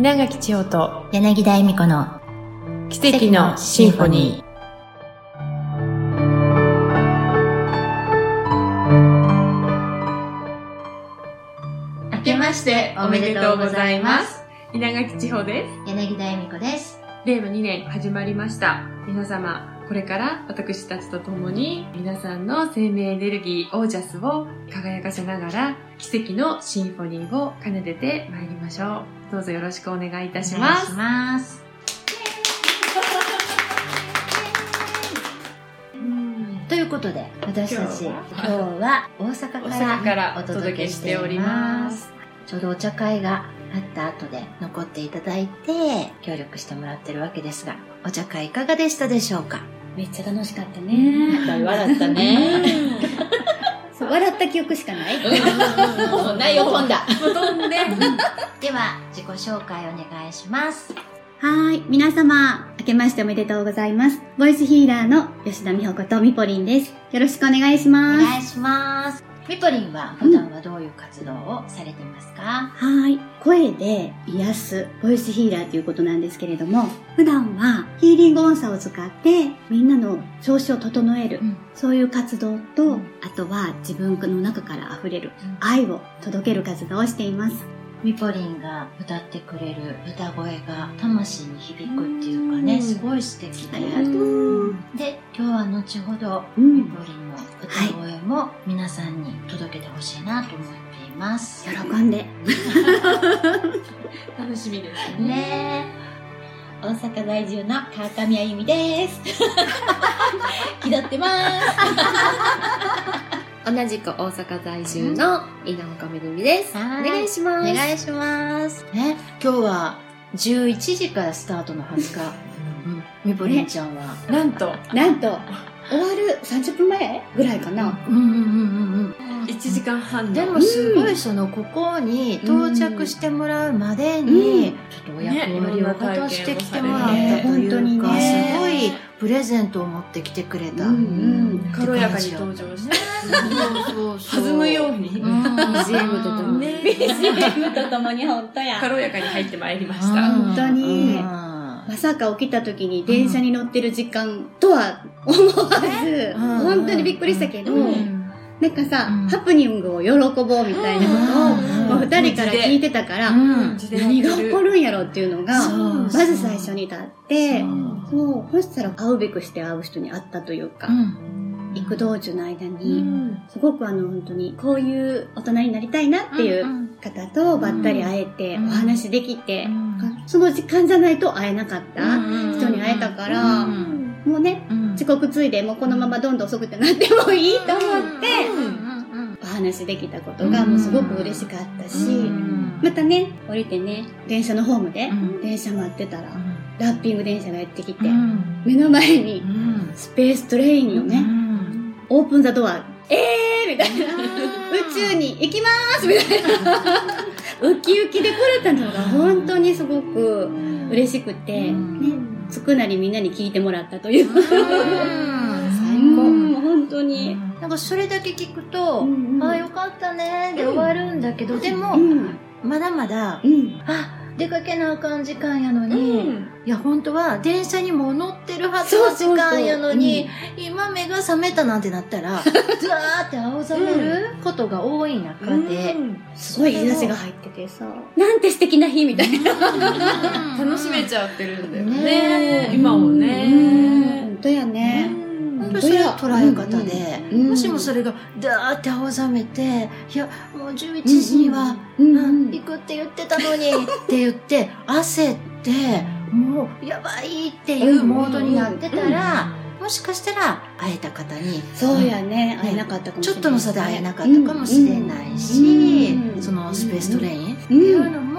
稲垣千代と柳田恵美子の奇跡のシンフォニー。明けましておめでとうございます。稲垣千穂です。柳田恵美子です。令和2年始まりました。皆様、これから私たちと共に皆さんの生命エネルギーオージャスを輝かせながら奇跡のシンフォニーを奏でてまいりましょう。どうぞよろしくお願いいたします。ます。ということで、私たち、今今日日はは大阪かららお届けけしてております。ちょうどお茶会があった後で残っていただいて、協力してもらってるわけですが、お茶会いかがでしたでしょうか？めっちゃ楽しかったね。笑ったね。笑った記憶しかない。もう内容飛んだ。飛んで、では、自己紹介お願いします。はーい。皆様、明けましておめでとうございます。ボイスヒーラーの吉田美穂子とみぽりんです。よろしくお願いしおます。願いします。みぽりんは普段はどういう活動をされてますか、はーい。声で癒すボイスヒーラーということなんですけれども、普段はヒーリング音叉を使ってみんなの調子を整える、うんそういう活動と、うんあとは自分の中から溢れる愛を届ける活動をしています。みぽりんが歌ってくれる歌声が魂に響くっていうかね、うんすごい素敵で。う。で、今日は後ほど、うんみぽりんの歌声も皆さんに届けてほしいなと思っています。喜んで。楽しみですね。ね大阪在住の川上あゆみです。気取ってます。同じく大阪在住の稲岡めぐみです。おはい。願いします。お願いします。ね、今日は11時からスタートのはずが、うん、みぽりんちゃんは、なんと、なんと、終わる30分前ぐらいかな。うんうんうんうん1時間半の。でもすごいそのここに到着してもらうまでにちょっとお役割を果たしてきてもらった本当にプレゼントを持ってきてくれた。うんうん。軽やかに登場して、そうそうそう弾むように、うん。BGM とともにね、BGM とともに本当や。軽やかに入ってまいりましうん。た。本当に。うん。まさか起きた時に電車に乗ってる時間とは思わず、うん。本当にびっくりしたけど、うんなんかさ、うん。ハプニングを喜ぼうみたいなことを、うん。もう二人から聞いてたから、うん。何が起こるんやろっていうのが、まず最初に立って、そう。そしたら会うべくして会う人に会ったというか、うん。行く道中の間うに、ん。すごくあの本当にこういう大人になりたいなっていう方とばったり会えて、うん。お話できて、うん。その時間じゃないと会えなかった人に会えたから、うん。もうね、うん遅刻ついでもうこのままどんどん遅くてなってもいいと思って、うんお話できたことがもうすごく嬉しかったし、うんまたね、降りてね、電車のホームで、うん。電車待ってたら、ラッピング電車がやってきて、うん。目の前にうん。スペーストレインのね、オープンザドア、えーみたいな、宇宙に行きまーすみたいな、ウキウキで来れたのが本当にすごく嬉しくて、うん。ね、つくなりみんなに聞いてもらったという。本当に。なんかそれだけ聞くと、ああよかったねで終わるんだけど、でも、うん。まだまだ、うん。あ出かけなあかん時間やのうに、んいや本当は電車にも乗ってるはずの時間やのに今目が覚めたなんてなったら ずわーって青ざめることが多い中で、すごい日差しが入っててさ、なんて素敵な日みたいな。楽しめちゃってるんだよねね。今もうんね。本当やね。本当そういう捉え方で、うんうんもしもそれがダーって青ざめていやもう11時には、うんうん行くって言ってたのに って言って焦ってもうやばいっていうモードになってたら、もしかしたら会えた方にそうやね。ね会えなかったかもしれない。ちょっとの差で会えなかったかもしれないし、うんそのスペーストレインってうんいうのも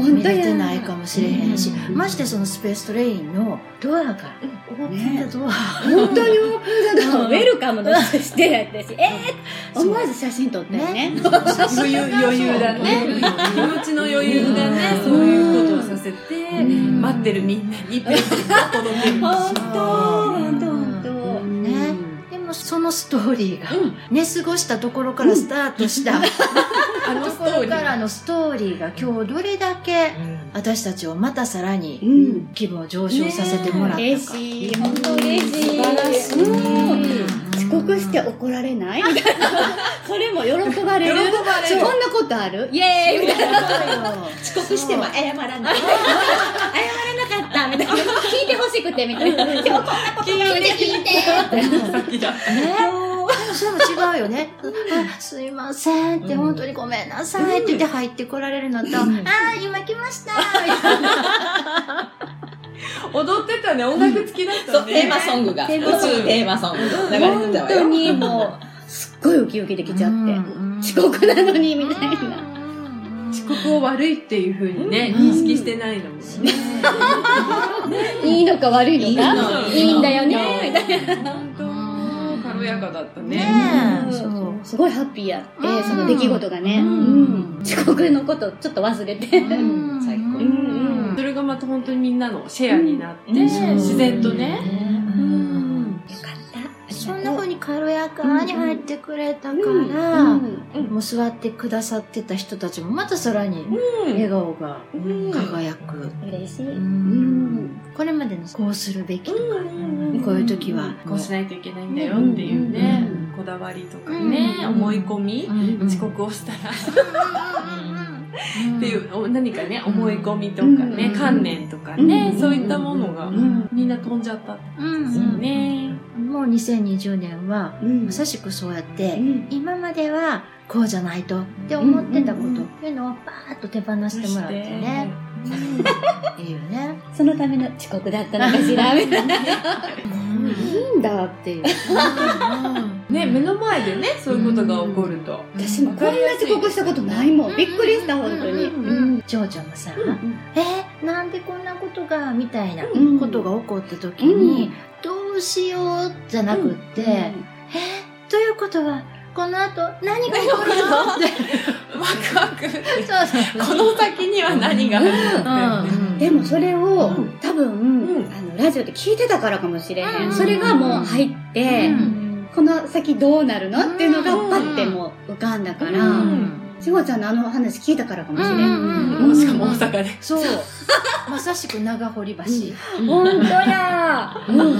うん見れてないかもしれへんし、うん。ましてそのスペーストレインのドアが、オープンなドア、本当にオープンザドア。ウェルカムのしてやったし、えー、思わず写真撮ったよね。余裕、余裕だね。気持ちの余裕がね、そういうことをさせて、ん待ってるみんなにプレゼントを届ける。本当本当本当ねでもそのストーリーが、寝過ごしたところからスタートした、あのところ。からののストーリーが今日どれだけ私たちをまたさらうにん。気分を上昇させてもらったか。嬉しい。本当嬉しい。素晴らしいうん遅刻して怒られない？みたいな。それも喜ばれる？喜ばれるそんなことある？イエーイみたいな。遅刻しても謝らない。謝れないしくてみたいな。でもこんなこと聞いてって。だ。ねそれも違うよね。あすいませんって、本当にごめんなさいって言って入ってこられるのと、あー、今来ましたみたいな。踊ってたね、音楽付きだったそう、ね。テーマソングが、宇テーマソング宙テーマソング流れて本たわよ。当にもう、すっごいウキウキできちゃって。うん遅刻なのに、みたいな。遅刻を悪いっていう風にね、認識してないのもね。いいのか悪いのか？いいいの。いんだよね、みたいな。軽やかだったね。すごいハッピーやって、うん。その出来事がね、遅刻のことちょっと忘れて、うん。最高。うんそれがまた本当にみんなのシェアになって、うん。自然とね。そんな風に軽やかに入ってくれたかうんら、うんもう座ってくださってた人たちもまたさらに笑顔がうん。輝く。嬉しい、これまでのこうするべきとか、うん。こういう時はこうしないといけないんだよっていうねうん、こだわりとかね、うん。思い込み、うん。遅刻をしたら。うん。っていう、お何かね、思い込みとかね、うん。観念とかね、うん。そういったものがんみんな飛んじゃったんですよね。もう2020年はうん。まさしくそうやって、うん。今まではこうじゃないとって思ってたことっていうのをバーッと手放してもらってね。いいよね。そのための遅刻だったのかしら？みたいな、いいんだっていうね、目の前でね、そういうことが起こると。私もこんな遅刻したことないもん。びっくりした本当に、うん。長女もさ、えーなんでこんなことがみたいなうん。ことが起こった時に、うんどうしようじゃなくって、えーということはこの後何が起こるの？って。ワクワク。そうそう。この先には何があるの？でもそれを、うん。多分、ん。あのラジオで聞いてたからかもしれへん、うん。それがもう入って、うん。この先どうなるの？っていうのがうん。パッてもう浮かんだから、うんしごちゃんのあの話聞いたからかもしれん、うんしかも大阪で。そう まさしく長堀橋、本当やうんうんう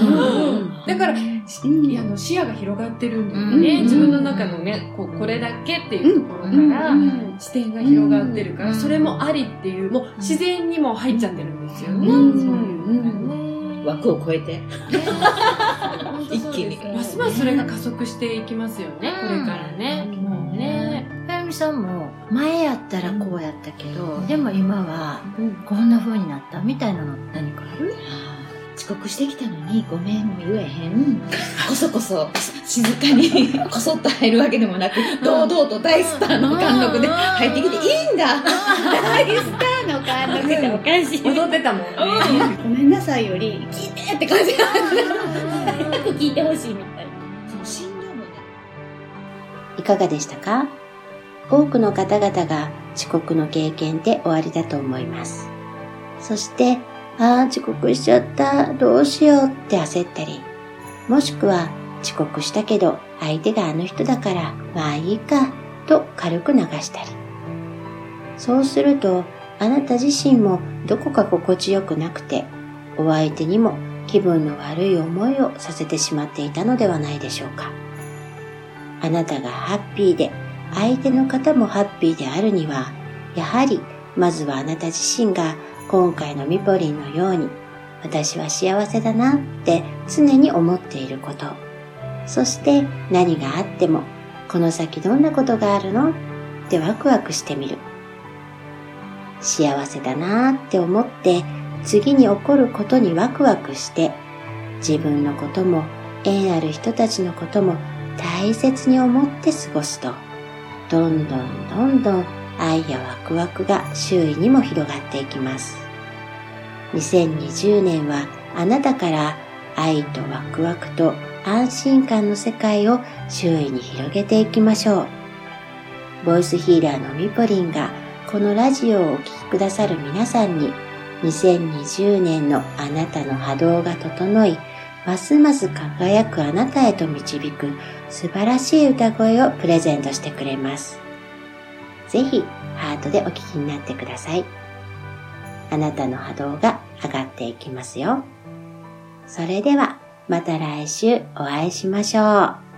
んだから、あの視野が広がってるんだようんね。自分の中のね、ここれだけっていうところから、うん視点が広がってるから、うんそれもありっていう、もう自然にもう入っちゃってるんですよね。うんそういうのがね。枠を超えて。一気に。ますますそれが加速していきますよね、これからね。もうね。みさんも前やったらこうやったけど、でも今はうん。こんな風になったみたいなの何かある？遅刻してきたのにごめんも言えへん。こそこそ静かに こそっと入るわけでもなく、堂々と大スターの貫禄で入ってきていいんだ。大スターの貫禄。っておかしい。踊ってたもんね。ごめんなさいより聞いてって感じ。早く聞いてほしいみたいな。いかがでしたか多くの方々が遅刻の経験で終わりだと思います。そして、ああ、遅刻しちゃった、どうしようって焦ったり、もしくは遅刻したけど相手があの人だから、まあいいか、と軽く流したり。そうすると、あなた自身もどこか心地よくなくて、お相手にも気分の悪い思いをさせてしまっていたのではないでしょうか。あなたがハッピーで、相手の方もハッピーであるには、やはり、まずはあなた自身が今回のミポリンのように、私は幸せだなって常に思っていること。そして何があっても、この先どんなことがあるの？ってワクワクしてみる。幸せだなって思って、次に起こることにワクワクして、自分のことも縁ある人たちのことも大切に思って過ごすと、どんどんどんどん愛やワクワクが周囲にも広がっていきます。2020年はあなたから愛とワクワクと安心感の世界を周囲に広げていきましょう。ボイスヒーラーのミポリンがこのラジオをお聴きくださる皆さんに2020年のあなたの波動が整い、ますます輝くあなたへと導く素晴らしい歌声をプレゼントしてくれます。ぜひハートでお聴きになってください。あなたの波動が上がっていきますよ。それでは、また来週お会いしましょう。